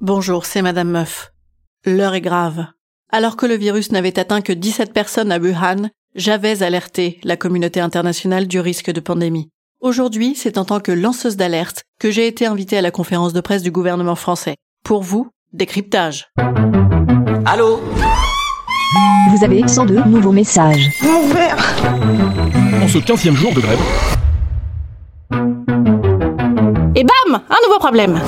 Bonjour, c'est Madame Meuf. L'heure est grave. Alors que le virus n'avait atteint que 17 personnes à Wuhan, j'avais alerté la communauté internationale du risque de pandémie. Aujourd'hui, c'est en tant que lanceuse d'alerte que j'ai été invitée à la conférence de presse du gouvernement français. Pour vous, décryptage. Allô? Vous avez 102 nouveaux messages. En ce 15e jour de grève, Un nouveau problème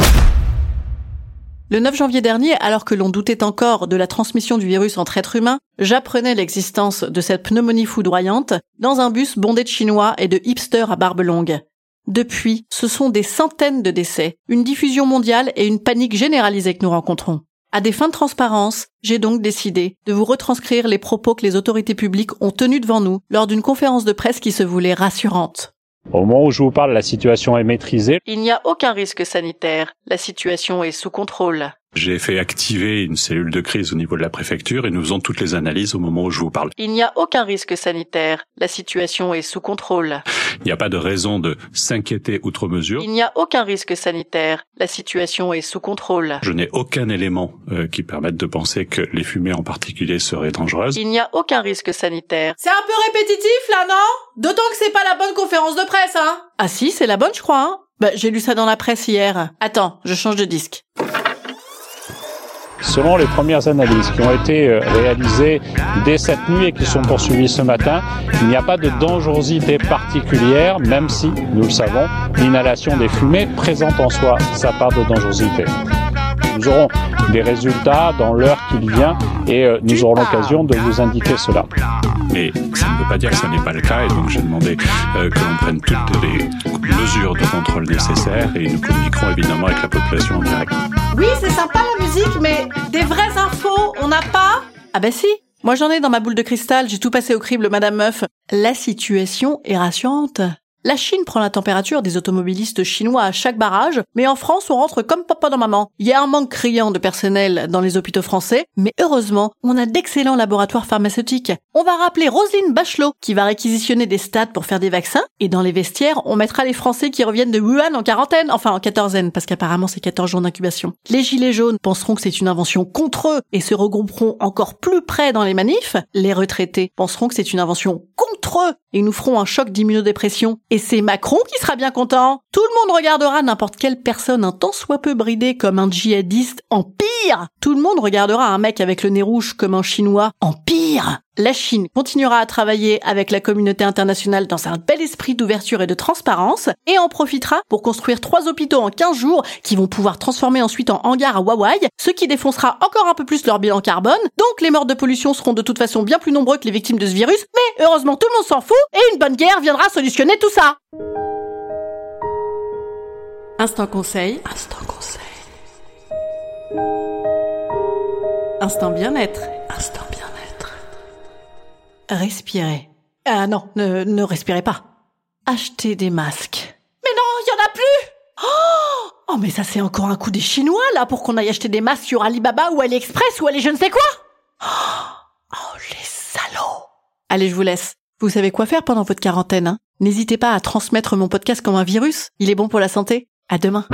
Le 9 janvier dernier, alors que l'on doutait encore de la transmission du virus entre êtres humains, j'apprenais l'existence de cette pneumonie foudroyante dans un bus bondé de Chinois et de hipsters à barbe longue. Depuis, ce sont des centaines de décès, une diffusion mondiale et une panique généralisée que nous rencontrons. À des fins de transparence, j'ai donc décidé de vous retranscrire les propos que les autorités publiques ont tenus devant nous lors d'une conférence de presse qui se voulait rassurante. Au moment où je vous parle, la situation est maîtrisée. Il n'y a aucun risque sanitaire. La situation est sous contrôle. J'ai fait activer une cellule de crise au niveau de la préfecture et nous faisons toutes les analyses au moment où je vous parle. Il n'y a aucun risque sanitaire. La situation est sous contrôle. Il n'y a pas de raison de s'inquiéter outre mesure. Il n'y a aucun risque sanitaire. La situation est sous contrôle. Je n'ai aucun élément euh, qui permette de penser que les fumées en particulier seraient dangereuses. Il n'y a aucun risque sanitaire. C'est un peu répétitif D'autant que c'est pas la bonne conférence de presse, hein Ah si, c'est la bonne, je crois, hein Bah, j'ai lu ça dans la presse hier. Attends, je change de disque. Selon les premières analyses qui ont été euh, réalisées dès cette nuit et qui sont poursuivies ce matin, il n'y a pas de dangerosité particulière, même si, nous le savons, l'inhalation des fumées présente en soi sa part de dangerosité. Nous aurons des résultats dans l'heure qui vient et euh, nous aurons l'occasion de vous indiquer cela. Mais ça ne veut pas dire que ça n'est pas le cas et donc j'ai demandé euh, que l'on prenne toutes les mesures de contrôle nécessaires et nous communiquerons évidemment avec la population en direct. Oui, c'est sympa la musique, mais des vraies infos, on n'a pas? Ah bah si Moi j'en ai dans ma boule de cristal, j'ai tout passé au crible, Madame Meuf. La situation est rassurante. La Chine prend la température des automobilistes chinois à chaque barrage, mais en France, on rentre comme papa dans maman. Il y a un manque criant de personnel dans les hôpitaux français, mais heureusement, on a d'excellents laboratoires pharmaceutiques. On va rappeler Roselyne Bachelot, qui va réquisitionner des stades pour faire des vaccins, et dans les vestiaires, on mettra les Français qui reviennent de Wuhan en quarantaine, enfin en quatorzaine, parce qu'apparemment c'est 14 jours d'incubation. Les gilets jaunes penseront que c'est une invention contre eux et se regrouperont encore plus près dans les manifs. Les retraités penseront que c'est une invention contre eux et nous ferons un choc d'immunodépression. Et c'est Macron qui sera bien content. Tout le monde regardera n'importe quelle personne un tant soit peu bridée comme un djihadiste en pire. Tout le monde regardera un mec avec le nez rouge comme un chinois en pire. La Chine continuera à travailler avec la communauté internationale dans un bel esprit d'ouverture et de transparence et en profitera pour construire trois hôpitaux en 15 jours qui vont pouvoir transformer ensuite en hangar à Huawei, ce qui défoncera encore un peu plus leur bilan carbone. Donc les morts de pollution seront de toute façon bien plus nombreux que les victimes de ce virus, mais heureusement tout le monde s'en fout et une bonne guerre viendra solutionner tout ça. Instant conseil. Instant conseil. Instant bien-être. Instant bien-être. Respirez. Ah non, ne, ne respirez pas. Achetez des masques. Mais non, il y en a plus oh, oh, mais ça c'est encore un coup des Chinois là pour qu'on aille acheter des masques sur Alibaba ou AliExpress ou allez je ne sais quoi oh, oh, les salauds Allez, je vous laisse. Vous savez quoi faire pendant votre quarantaine, hein? N'hésitez pas à transmettre mon podcast comme un virus. Il est bon pour la santé. À demain.